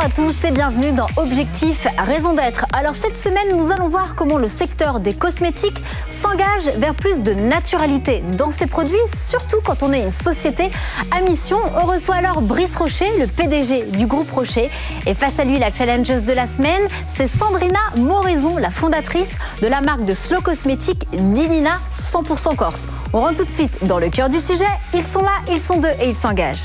Bonjour à tous et bienvenue dans Objectif Raison d'être. Alors cette semaine, nous allons voir comment le secteur des cosmétiques s'engage vers plus de naturalité dans ses produits, surtout quand on est une société à mission. On reçoit alors Brice Rocher, le PDG du groupe Rocher. Et face à lui, la challengeuse de la semaine, c'est Sandrina Moraison, la fondatrice de la marque de slow cosmétique Dinina 100% Corse. On rentre tout de suite dans le cœur du sujet. Ils sont là, ils sont deux et ils s'engagent.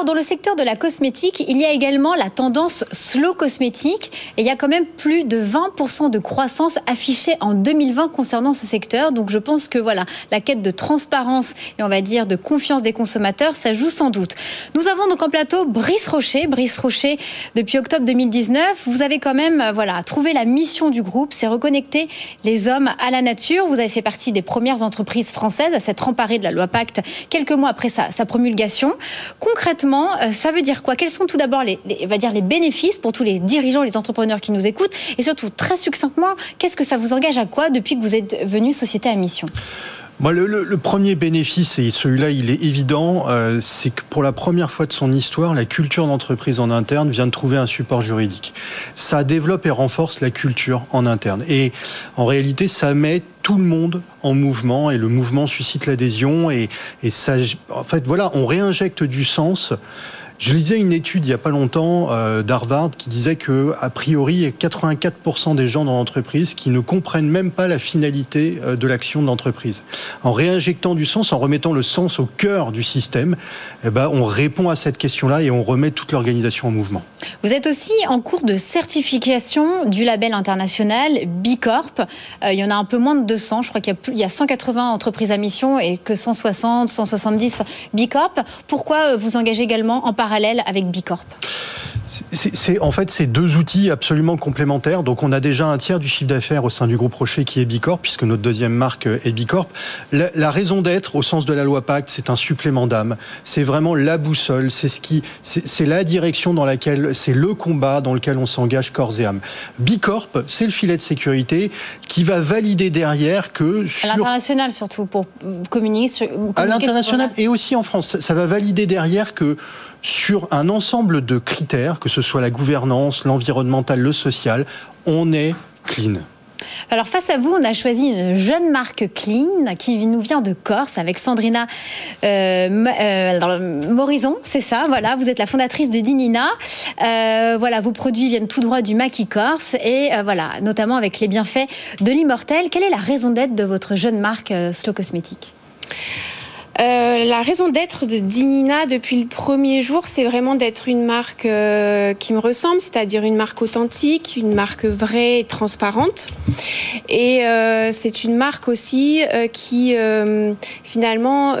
dans le secteur de la cosmétique, il y a également la tendance slow cosmétique. Et il y a quand même plus de 20% de croissance affichée en 2020 concernant ce secteur. Donc, je pense que voilà, la quête de transparence et on va dire de confiance des consommateurs, ça joue sans doute. Nous avons donc en plateau Brice Rocher. Brice Rocher, depuis octobre 2019, vous avez quand même euh, voilà, trouvé la mission du groupe, c'est reconnecter les hommes à la nature. Vous avez fait partie des premières entreprises françaises à s'être emparées de la loi Pacte quelques mois après sa, sa promulgation. Concrètement, euh, ça veut dire quoi? Quels sont tout d'abord les, va dire les bénéfices pour tous les dirigeants, les entrepreneurs qui nous écoutent? Et surtout, très succinctement, qu'est-ce que ça vous engage à quoi depuis que vous êtes venu société à mission? Le, premier bénéfice, et celui-là, il est évident, euh, c'est que pour la première fois de son histoire, la culture d'entreprise en interne vient de trouver un support juridique. Ça développe et renforce la culture en interne. Et en réalité, ça met tout le monde en mouvement et le mouvement suscite l'adhésion et, et ça, en fait, voilà, on réinjecte du sens je lisais une étude il n'y a pas longtemps euh, d'Harvard qui disait que, a priori, il y a 84% des gens dans l'entreprise qui ne comprennent même pas la finalité euh, de l'action de l'entreprise. En réinjectant du sens, en remettant le sens au cœur du système, eh ben, on répond à cette question-là et on remet toute l'organisation en mouvement. Vous êtes aussi en cours de certification du label international B Corp. Euh, il y en a un peu moins de 200. Je crois qu'il y, y, a 180 entreprises à mission et que 160, 170 B Corp. Pourquoi vous engagez également en parallèle avec Bicorp c'est en fait ces deux outils absolument complémentaires. Donc on a déjà un tiers du chiffre d'affaires au sein du groupe Rocher qui est Bicorp, puisque notre deuxième marque est Bicorp. La, la raison d'être, au sens de la loi Pacte, c'est un supplément d'âme. C'est vraiment la boussole. C'est ce qui, c'est la direction dans laquelle, c'est le combat dans lequel on s'engage corps et âme. Bicorp, c'est le filet de sécurité qui va valider derrière que sur... à l'international surtout pour communiquer. Sur, à l'international et aussi en France, ça va valider derrière que sur un ensemble de critères, que ce soit la gouvernance, l'environnemental, le social, on est clean. Alors face à vous, on a choisi une jeune marque clean qui nous vient de Corse avec Sandrina euh, euh Morison, c'est ça. Voilà, vous êtes la fondatrice de Dinina. Euh, voilà, vos produits viennent tout droit du maquis corse et euh, voilà, notamment avec les bienfaits de l'immortel. Quelle est la raison d'être de votre jeune marque Slow Cosmétique? Euh, la raison d'être de Dinina depuis le premier jour, c'est vraiment d'être une marque euh, qui me ressemble, c'est-à-dire une marque authentique, une marque vraie et transparente. Et euh, c'est une marque aussi qui finalement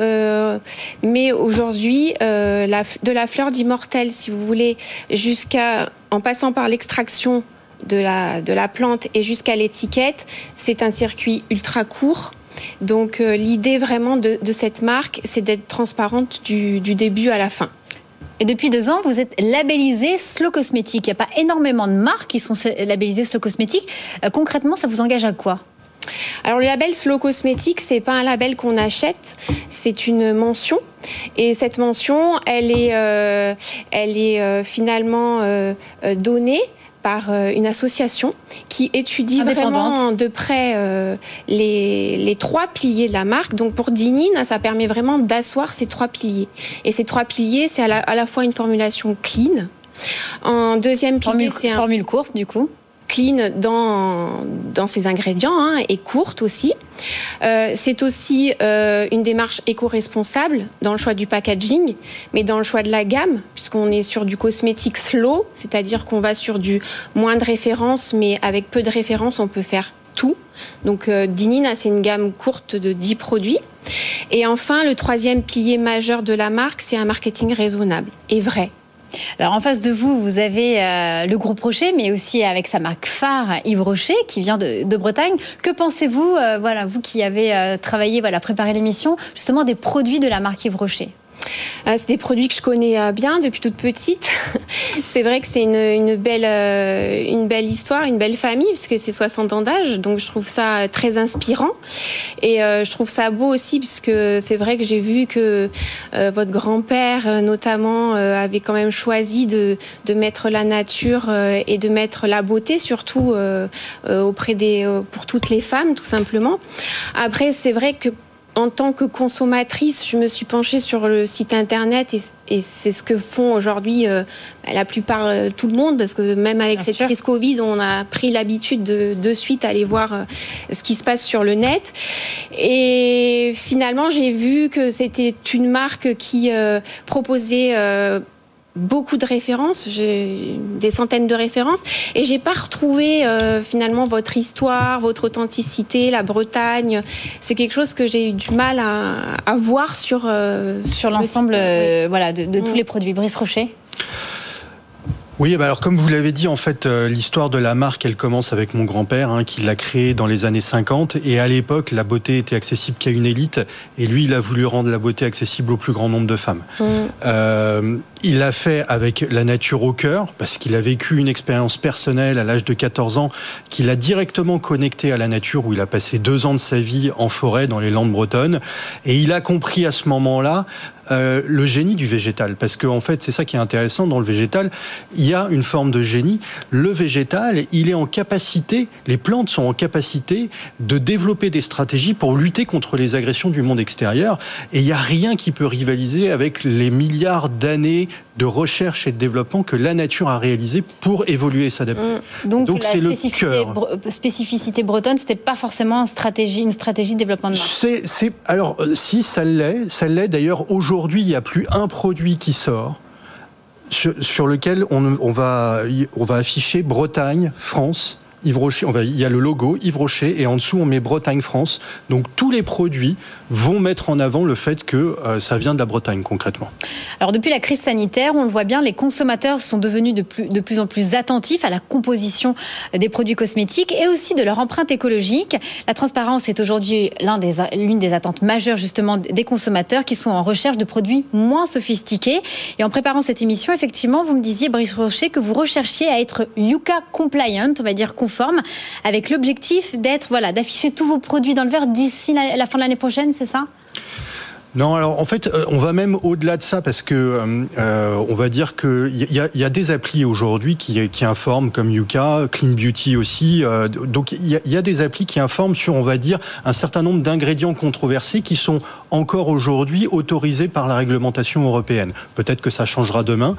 met aujourd'hui de la fleur d'immortel, si vous voulez, jusqu'à en passant par l'extraction de la, de la plante et jusqu'à l'étiquette. C'est un circuit ultra court donc euh, l'idée vraiment de, cette marque, c'est d'être transparente du, début à la fin. Et depuis deux ans, vous êtes labellisé Slow Cosmétique. Il n'y a pas énormément de marques qui sont labellisées Slow Cosmétique. Euh, concrètement, ça vous engage à quoi? Alors le label Slow Cosmétique, c'est pas un label qu'on achète, c'est une mention. Et cette mention, elle est, euh, elle est finalement donnée par euh, une association qui étudie vraiment de près euh, les, les, trois piliers de la marque. Donc pour Dinine, ça permet vraiment d'asseoir ces trois piliers. Et ces trois piliers, c'est à, la, fois une formulation clean. En deuxième pilier, c'est un... Formule courte, du coup clean dans, ses ingrédients hein, et courte aussi. Euh, c'est aussi euh, une démarche éco-responsable dans le choix du packaging, mais dans le choix de la gamme, puisqu'on est sur du cosmétique slow, c'est-à-dire qu'on va sur du moins de références, mais avec peu de références, on peut faire tout. Donc euh, Dinina, c'est une gamme courte de 10 produits. Et enfin, le troisième pilier majeur de la marque, c'est un marketing raisonnable et vrai. Alors en face de vous, vous avez le groupe Rocher, mais aussi avec sa marque phare Yves Rocher, qui vient de, Bretagne. Que pensez-vous, voilà, vous qui avez travaillé, voilà, préparé l'émission, justement des produits de la marque Yves Rocher? euh, c'est des produits que je connais euh, bien depuis toute petite. c'est vrai que c'est une, belle, euh, une belle histoire, une belle famille, puisque c'est 60 ans d'âge. Donc je trouve ça très inspirant. Et je trouve ça beau aussi, puisque c'est vrai que j'ai vu que votre grand-père, notamment, avait quand même choisi de, de mettre la nature et de mettre la beauté, surtout auprès des, pour toutes les femmes, tout simplement. Après, c'est vrai que en tant que consommatrice, je me suis penchée sur le site internet et, c'est ce que font aujourd'hui euh, la plupart euh, tout le monde parce que même avec cette crise Covid, on a pris l'habitude de, de suite aller voir euh, ce qui se passe sur le net. Et finalement, j'ai vu que c'était une marque qui proposait beaucoup de références, j'ai des centaines de références, et j'ai pas retrouvé euh, finalement votre histoire, votre authenticité, la Bretagne. C'est quelque chose que j'ai eu du mal à, à voir sur euh, sur l'ensemble, euh, voilà, de, de tous mm. les produits. Brice Rocher? Oui, bah alors comme vous l'avez dit, en fait, euh, l'histoire de la marque, elle commence avec mon grand-père, hein, qui l'a créée dans les années 50. Et à l'époque, la beauté était accessible qu'à une élite. Et lui, il a voulu rendre la beauté accessible au plus grand nombre de femmes. Mm. Euh, il l'a fait avec la nature au cœur, parce qu'il a vécu une expérience personnelle à l'âge de 14 ans, qu'il a directement connecté à la nature, où il a passé deux ans de sa vie en forêt dans les Landes bretonnes. Et il a compris à ce moment-là euh, le génie du végétal. Parce qu'en en fait, c'est ça qui est intéressant dans le végétal. Il y a une forme de génie. Le végétal, il est en capacité, les plantes sont en capacité de développer des stratégies pour lutter contre les agressions du monde extérieur. Et il n'y a rien qui peut rivaliser avec les milliards d'années de recherche et de développement que la nature a réalisé pour évoluer et s'adapter. Mmh. Donc, c'est le cœur. spécificité bretonne, c'était pas forcément une stratégie, une stratégie de développement de marque. C'est, alors euh, si ça l'est, ça l'est d'ailleurs aujourd'hui, il n'y a plus un produit qui sort sur, lequel on va afficher Bretagne, France, Il y a le logo Yves Rocher et en dessous on met Bretagne France. Donc tous les produits vont mettre en avant le fait que euh, ça vient de la Bretagne concrètement. Alors depuis la crise sanitaire, on le voit bien, les consommateurs sont devenus de plus, de plus en plus attentifs à la composition des produits cosmétiques et aussi de leur empreinte écologique. La transparence est aujourd'hui l'une des, des attentes majeures justement des consommateurs qui sont en recherche de produits moins sophistiqués. Et en préparant cette émission, effectivement, vous me disiez, Brice Rocher, que vous recherchiez à être Yuka compliant, on va dire conforme avec l'objectif d'être, voilà, d'afficher tous vos produits dans le verre d'ici la, fin de l'année prochaine, c'est ça? Non, alors en fait, euh, on va même au-delà de ça parce que euh, euh on va dire qu'il y, a, y a des applis aujourd'hui qui, informent comme Yuka, Clean Beauty aussi. Donc il y, a, des applis qui informent sur, on va dire, un certain nombre d'ingrédients controversés qui sont encore aujourd'hui autorisés par la réglementation européenne. Peut-être que ça changera demain,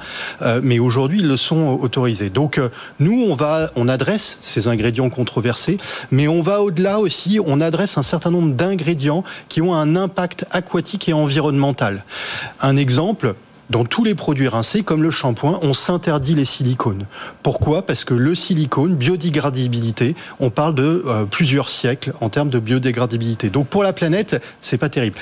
mais aujourd'hui ils le sont autorisés. Donc nous, on va, on adresse ces ingrédients controversés, mais on va au-delà aussi. On adresse un certain nombre d'ingrédients qui ont un impact aquatique et environnementale. Un exemple, dans tous les produits rincés, comme le shampoing, on s'interdit les silicones. Pourquoi? Parce que le silicone, biodégradabilité, on parle de euh, plusieurs siècles en termes de biodégradabilité. Donc pour la planète, c'est pas terrible.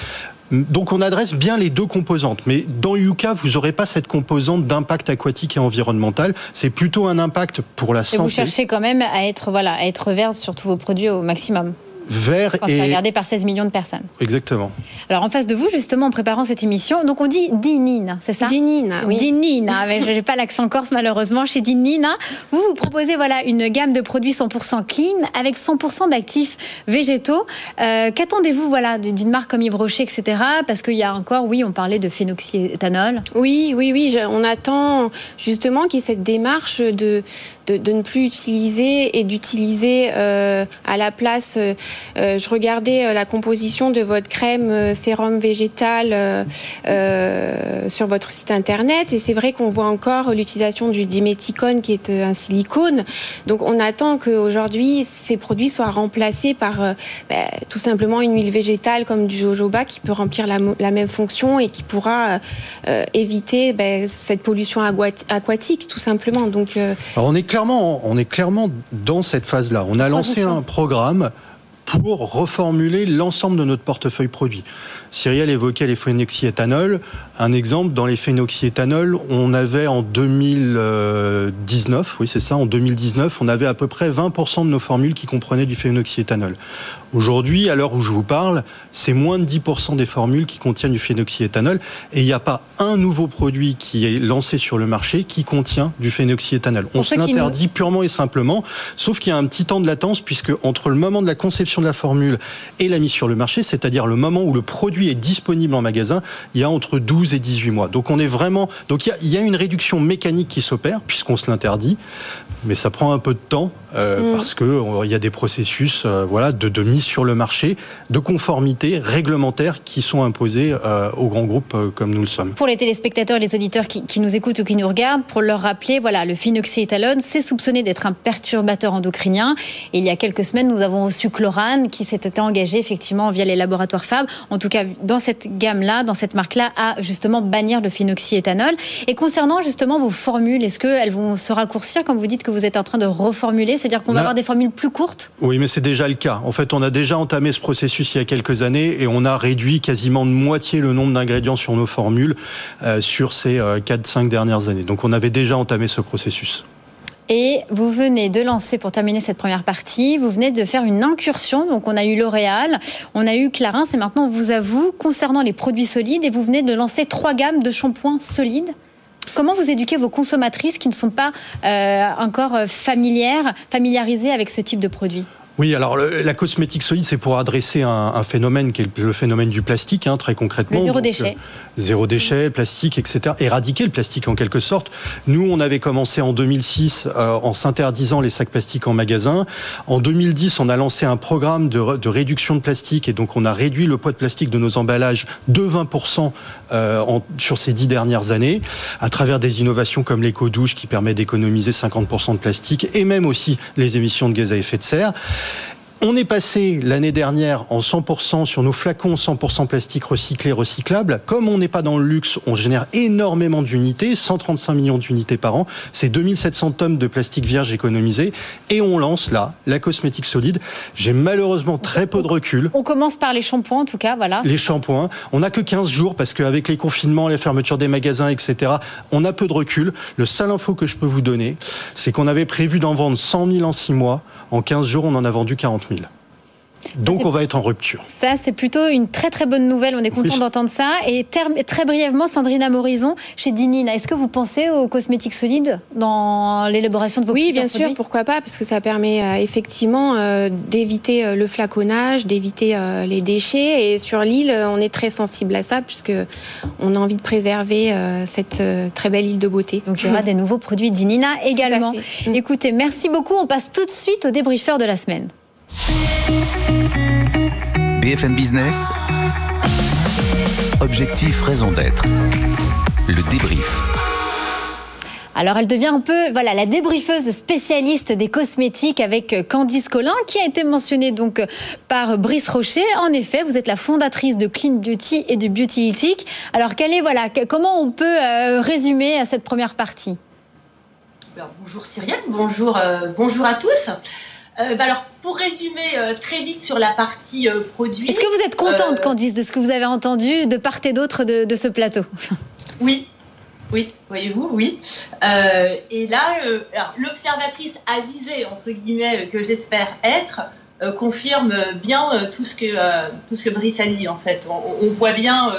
Donc on adresse bien les deux composantes, mais dans Yuka, vous n'aurez pas cette composante d'impact aquatique et environnemental. C'est plutôt un impact pour la santé. Et vous cherchez quand même à être voilà, à être vert sur tous vos produits au maximum vert et... regardé par 16 millions de personnes. Exactement. Alors en face de vous, justement, en préparant cette émission, donc on dit Dinine, c'est ça? Dinine, oui. Dinine, mais je n'ai pas l'accent corse malheureusement. Chez Dinine, vous vous proposez voilà, une gamme de produits 100% clean avec 100% d'actifs végétaux. Euh, qu'attendez-vous voilà, d'une marque comme Yves Rocher, etc. Parce qu'il y a encore, oui, on parlait de phénoxyéthanol. Oui, oui, oui, on attend justement qu'il y ait cette démarche de, de, ne plus utiliser et d'utiliser euh, à la place. Euh, je regardais la composition de votre crème sérum végétal sur votre site internet et c'est vrai qu'on voit encore l'utilisation du diméthicone qui est un silicone. Donc on attend qu'aujourd'hui ces produits soient remplacés par bah, tout simplement une huile végétale comme du jojoba qui peut remplir la, même fonction et qui pourra éviter bah, cette pollution aquatique tout simplement. Donc on est clairement, on est clairement dans cette phase-là. On a lancé un programme pour reformuler l'ensemble de notre portefeuille produit. Cyrielle évoquait les phénoxyéthanols. Un exemple, dans les phénoxyéthanols, on avait en 2019, oui c'est ça, en 2019, on avait à peu près 20% de nos formules qui comprenaient du phénoxyéthanol. Aujourd'hui, à l'heure où je vous parle, c'est moins de 10% des formules qui contiennent du phénoxyéthanol et il n'y a pas un nouveau produit qui est lancé sur le marché qui contient du phénoxyéthanol. On se l'interdit purement et simplement, sauf qu'il y a un petit temps de latence puisque entre le moment de la conception de la formule et la mise sur le marché, c'est-à-dire le moment où le produit est disponible en magasin, il y a entre 12 et 18 mois. Donc on est vraiment donc il y a, une réduction mécanique qui s'opère puisqu'on se l'interdit, mais ça prend un peu de temps euh, mm. parce que il y a des processus euh, voilà de, de mise sur le marché de conformité réglementaire qui sont imposées euh, aux grands groupes euh, comme nous le sommes. Pour les téléspectateurs et les auditeurs qui, nous écoutent ou qui nous regardent, pour leur rappeler, voilà, le phenoxyéthanol, c'est soupçonné d'être un perturbateur endocrinien. Et il y a quelques semaines, nous avons reçu Chlorane qui s'était engagé effectivement via les laboratoires Fab, en tout cas dans cette gamme-là, dans cette marque-là, à justement bannir le phenoxyéthanol. Et concernant justement vos formules, est-ce qu'elles vont se raccourcir comme vous dites que vous êtes en train de reformuler? C'est-à-dire qu'on va avoir des formules plus courtes? Oui, mais c'est déjà le cas. En fait, on a déjà entamé ce processus il y a quelques années et on a réduit quasiment de moitié le nombre d'ingrédients sur nos formules euh, sur ces 4-5 euh, dernières années. Donc on avait déjà entamé ce processus. Et vous venez de lancer, pour terminer cette première partie, vous venez de faire une incursion. Donc, on a eu L'Oréal, on a eu Clarins, et maintenant, on vous avoue, concernant les produits solides, et vous venez de lancer trois gammes de shampoings solides. Comment vous éduquez vos consommatrices qui ne sont pas euh, encore familières, familiarisées avec ce type de produit? Oui, alors la cosmétique solide, c'est pour adresser un, phénomène qui est le phénomène du plastique, hein, très concrètement. Le zéro déchet. Euh, zéro déchet, plastique, etc. Éradiquer le plastique en quelque sorte. Nous, on avait commencé en 2006 euh, en s'interdisant les sacs plastiques en magasin. En 2010, on a lancé un programme de, réduction de plastique et donc on a réduit le poids de plastique de nos emballages de 20% euh, sur ces dix dernières années, à travers des innovations comme l'éco-douche qui permet d'économiser 50% de plastique et même aussi les émissions de gaz à effet de serre. On est passé l'année dernière en 100% sur nos flacons 100% plastique recyclé, recyclable. Comme on n'est pas dans le luxe, on génère énormément d'unités, 135 millions d'unités par an. C'est 2700 tonnes de plastique vierge économisé. Et on lance là la cosmétique solide. J'ai malheureusement très peu de recul. On commence par les shampoings en tout cas, voilà. Les shampoings. On n'a que 15 jours parce qu'avec les confinements, les fermetures des magasins, etc., on a peu de recul. Le seul info que je peux vous donner, c'est qu'on avait prévu d'en vendre 100 000 en 6 mois. En 15 jours, on en a vendu 40 000. Donc on va être en rupture. Ça, c'est plutôt une très très bonne nouvelle. On est content d'entendre ça. Et très brièvement, Sandrine Morison, chez Dinina, est-ce que vous pensez aux cosmétiques solides dans l'élaboration de vos Oui, bien sûr, pourquoi pas, parce que ça permet euh, effectivement euh, d'éviter euh, le flaconnage, d'éviter les déchets. Et sur l'île, on est très sensible à ça, puisque on a envie de préserver cette très belle île de beauté. Donc il y aura des nouveaux produits Dinina également. Écoutez, merci beaucoup. On passe tout de suite au débriefeur de la semaine. BFM Business. Objectif, raison d'être. Le débrief. Alors elle devient un peu voilà la débriefeuse spécialiste des cosmétiques avec Candice Collin qui a été mentionnée donc par Brice Rocher. En effet, vous êtes la fondatrice de Clean Beauty et de Beauty Ethic. Alors quelle est voilà comment on peut euh, résumer à cette première partie? Bonjour Cyrielle, bonjour euh, bonjour à tous. Euh, bah alors, pour résumer euh, très vite sur la partie euh, produit. Est-ce que vous êtes contente, Candice, de ce que vous avez entendu de part et d'autre de, ce plateau? Oui, oui, voyez-vous, oui. et là, l'observatrice avisée, entre guillemets, que j'espère être, confirme bien tout, ce que, tout ce que Brice a dit, en fait. On, voit bien,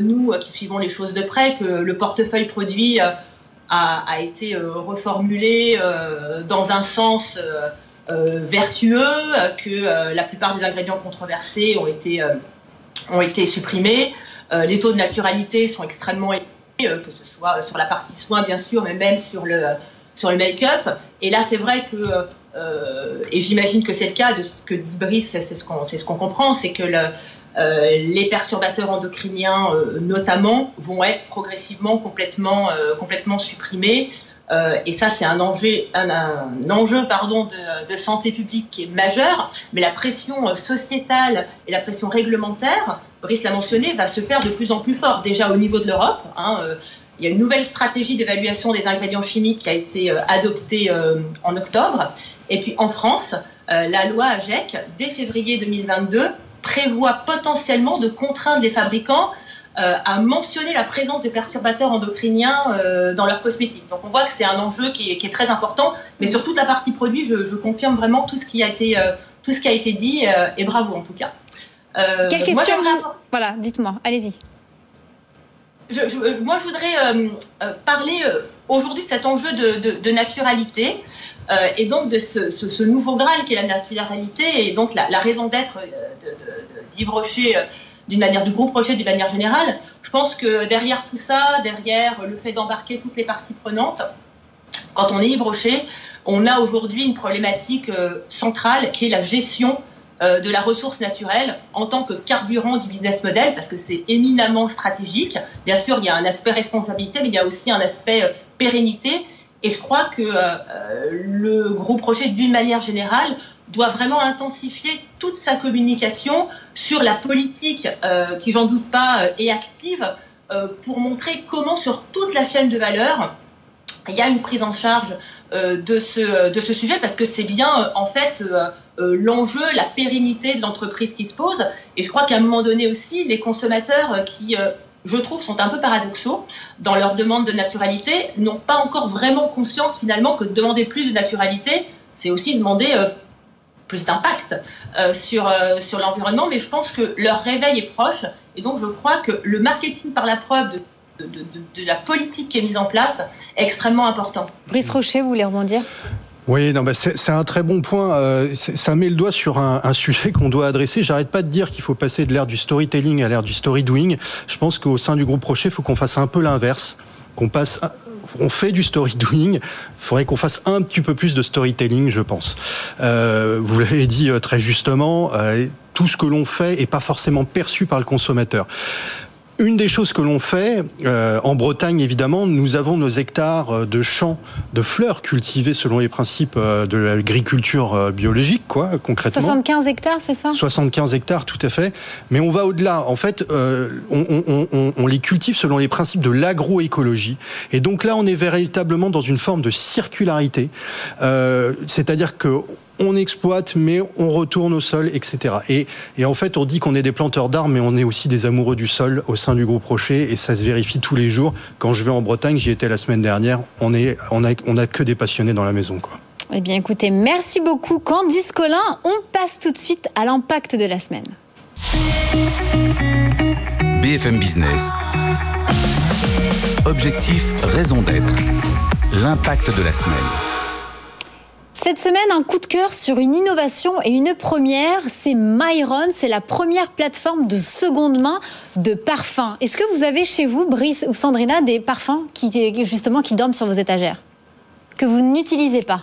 nous qui suivons les choses de près, que le portefeuille produit a, a, été reformulé dans un sens vertueux, que euh, la plupart des ingrédients controversés ont été, euh, ont été supprimés. les taux de naturalité sont extrêmement élevés, que ce soit sur la partie soins bien sûr, mais même sur le, sur le make-up. Et là, c'est vrai que, et j'imagine que c'est le cas de ce que dit Brice, c'est ce qu'on ce qu'on comprend, c'est que le, les perturbateurs endocriniens, notamment, vont être progressivement complètement, complètement supprimés. Euh, et ça, c'est un enjeu, de, santé publique qui est majeur. Mais la pression euh, sociétale et la pression réglementaire, Brice l'a mentionné, va se faire de plus en plus fort. Déjà au niveau de l'Europe, hein, euh, il y a une nouvelle stratégie d'évaluation des ingrédients chimiques qui a été adoptée en octobre. Et puis en France, la loi AGEC, dès février 2022, prévoit potentiellement de contraindre les fabricants à mentionner la présence de perturbateurs endocriniens dans leurs cosmétiques. Donc on voit que c'est un enjeu qui est, très important, mais sur toute la partie produit, je, confirme vraiment tout ce qui a été, tout ce qui a été dit, et bravo en tout cas. Quelle question Voilà, dites-moi, allez-y moi, je voudrais euh, euh, parler euh, aujourd'hui de cet enjeu de, naturalité et donc de ce, nouveau Graal qui est la naturalité et donc la, raison d'être d'Yves Rocher d'une manière du groupe Rocher d'une manière générale. Je pense que derrière tout ça, derrière le fait d'embarquer toutes les parties prenantes, quand on est Yves Rocher, on a aujourd'hui une problématique centrale qui est la gestion euh, de la ressource naturelle en tant que carburant du business model, parce que c'est éminemment stratégique. Bien sûr, il y a un aspect responsabilité, mais il y a aussi un aspect euh, pérennité. Et je crois que euh, le gros projet, d'une manière générale, doit vraiment intensifier toute sa communication sur la politique, qui j'en doute pas est active, pour montrer comment sur toute la chaîne de valeur, il y a une prise en charge de, ce, de ce sujet, parce que c'est bien en fait euh, l'enjeu, la pérennité de l'entreprise qui se pose. Et je crois qu'à un moment donné aussi, les consommateurs euh, qui, euh, je trouve, sont un peu paradoxaux dans leur demande de naturalité, n'ont pas encore vraiment conscience finalement que demander plus de naturalité, c'est aussi demander plus d'impact sur, sur l'environnement. Mais je pense que leur réveil est proche. Et donc je crois que le marketing par la preuve de, de, la politique qui est mise en place est extrêmement important. Brice Rocher, vous voulez rebondir? Oui, non, bah c'est un très bon point. Euh, ça met le doigt sur un, sujet qu'on doit adresser. J'arrête pas de dire qu'il faut passer de l'ère du storytelling à l'ère du story doing. Je pense qu'au sein du groupe Rocher, il faut qu'on fasse un peu l'inverse, qu'on passe on fait du story doing, il faudrait qu'on fasse un petit peu plus de storytelling, je pense. Euh, vous l'avez dit euh, très justement, tout ce que l'on fait est pas forcément perçu par le consommateur. Une des choses que l'on fait, euh, en Bretagne évidemment, nous avons nos hectares euh, de champs de fleurs cultivés selon les principes euh, de l'agriculture biologique, quoi, concrètement. 75 hectares, c'est ça? 75 hectares, tout à fait. Mais on va au-delà. En fait, on, les cultive selon les principes de l'agroécologie. Et donc là, on est véritablement dans une forme de circularité. C'est-à-dire que on exploite, mais on retourne au sol, etc. Et, en fait, on dit qu'on est des planteurs d'arbres, mais on est aussi des amoureux du sol au sein du groupe Rocher, et ça se vérifie tous les jours. Quand je vais en Bretagne, j'y étais la semaine dernière, on est, on a, on a que des passionnés dans la maison, quoi. Eh bien, écoutez, merci beaucoup, Candice Collin. On passe tout de suite à l'impact de la semaine. BFM Business. Objectif, raison d'être. L'impact de la semaine. Cette semaine, un coup de cœur sur une innovation et une première, c'est Myron. C'est la première plateforme de seconde main de parfums. Est-ce que vous avez chez vous, Brice ou Sandrina, des parfums qui, qui dorment sur vos étagères Que vous n'utilisez pas?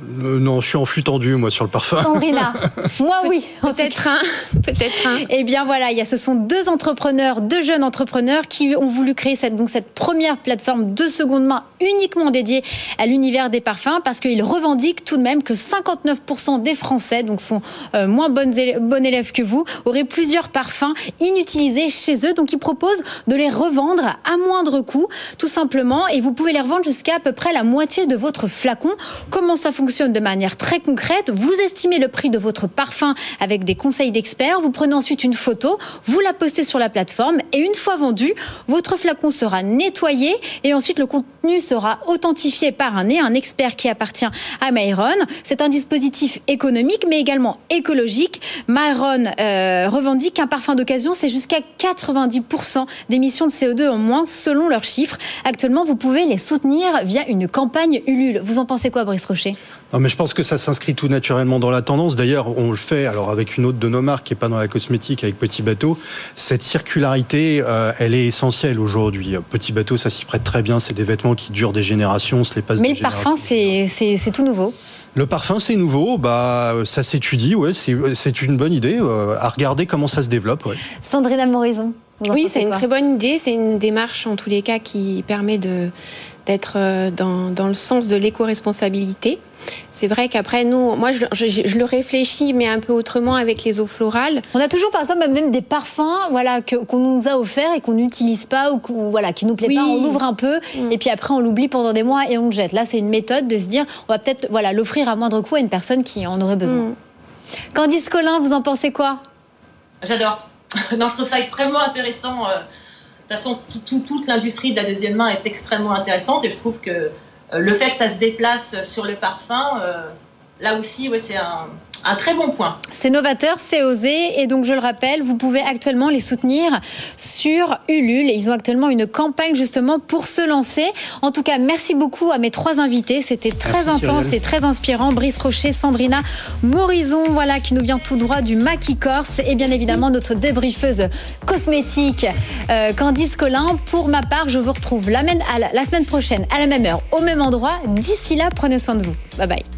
Euh, non, je suis en flux tendu, moi, sur le parfum. Sandrina, moi oui. Peut-être un. Peut-être un. Eh bien voilà, il y a, ce sont deux entrepreneurs, deux jeunes entrepreneurs qui ont voulu créer cette, donc, cette première plateforme de seconde main uniquement dédiée à l'univers des parfums parce qu'ils revendiquent tout de même que 59% des Français, donc sont euh, moins bonnes élèves, bons élèves que vous, auraient plusieurs parfums inutilisés chez eux. Donc ils proposent de les revendre à moindre coût, tout simplement, et vous pouvez les revendre jusqu'à à peu près la moitié de votre flacon. Comment ça fonctionne? Fonctionne de manière très concrète. Vous estimez le prix de votre parfum avec des conseils d'experts. Vous prenez ensuite une photo, vous la postez sur la plateforme et une fois vendu, votre flacon sera nettoyé et ensuite le contenu sera authentifié par un expert qui appartient à Myron. C'est un dispositif économique mais également écologique. Myron euh, revendique qu'un parfum d'occasion, c'est jusqu'à 90% d'émissions de CO2 en moins selon leurs chiffres. Actuellement, vous pouvez les soutenir via une campagne Ulule. Vous en pensez quoi, Brice Rocher? Non, mais je pense que ça s'inscrit tout naturellement dans la tendance. D'ailleurs, on le fait alors avec une autre de nos marques qui est pas dans la cosmétique, avec Petit Bateau. Cette circularité, euh, elle est essentielle aujourd'hui. Petit Bateau, ça s'y prête très bien. C'est des vêtements qui durent des générations, on se les passe. Mais le parfum, c'est tout nouveau. Le parfum, c'est nouveau. Bah, ça s'étudie. Ouais, c'est une bonne idée. Euh, à regarder comment ça se développe. Ouais. Sandrine Morison. Oui, c'est une très bonne idée. C'est une démarche en tous les cas qui permet de d'être euh, dans, dans, le sens de l'éco-responsabilité. C'est vrai qu'après, nous, moi, je, je, le réfléchis, mais un peu autrement avec les eaux florales. On a toujours, par exemple, même des parfums voilà, qu'on nous a offerts et qu'on n'utilise pas ou voilà, qui nous plaît pas. On l'ouvre un peu mm. et puis après, on l'oublie pendant des mois et on le jette. Là, c'est une méthode de se dire, on va peut-être voilà, l'offrir à moindre coût à une personne qui en aurait besoin. Mm. Candice Collin, vous en pensez quoi? J'adore. non, je trouve ça extrêmement intéressant. Euh, toute façon, toute l'industrie de la deuxième main est extrêmement intéressante et je trouve que euh, le fait que ça se déplace sur le parfum, euh, là aussi, ouais, c'est un, un très bon point. C'est novateur, c'est osé. Et donc, je le rappelle, vous pouvez actuellement les soutenir sur Ulule. Ils ont actuellement une campagne justement pour se lancer. En tout cas, merci beaucoup à mes trois invités. C'était très intense et très inspirant. Brice Rocher, Sandrina Morison, voilà, qui nous vient tout droit du Maquis Corse. Et bien évidemment, notre débriefeuse cosmétique, euh, Candice Collin. Pour ma part, je vous retrouve la, la semaine prochaine à la même heure, au même endroit. D'ici là, prenez soin de vous. Bye bye.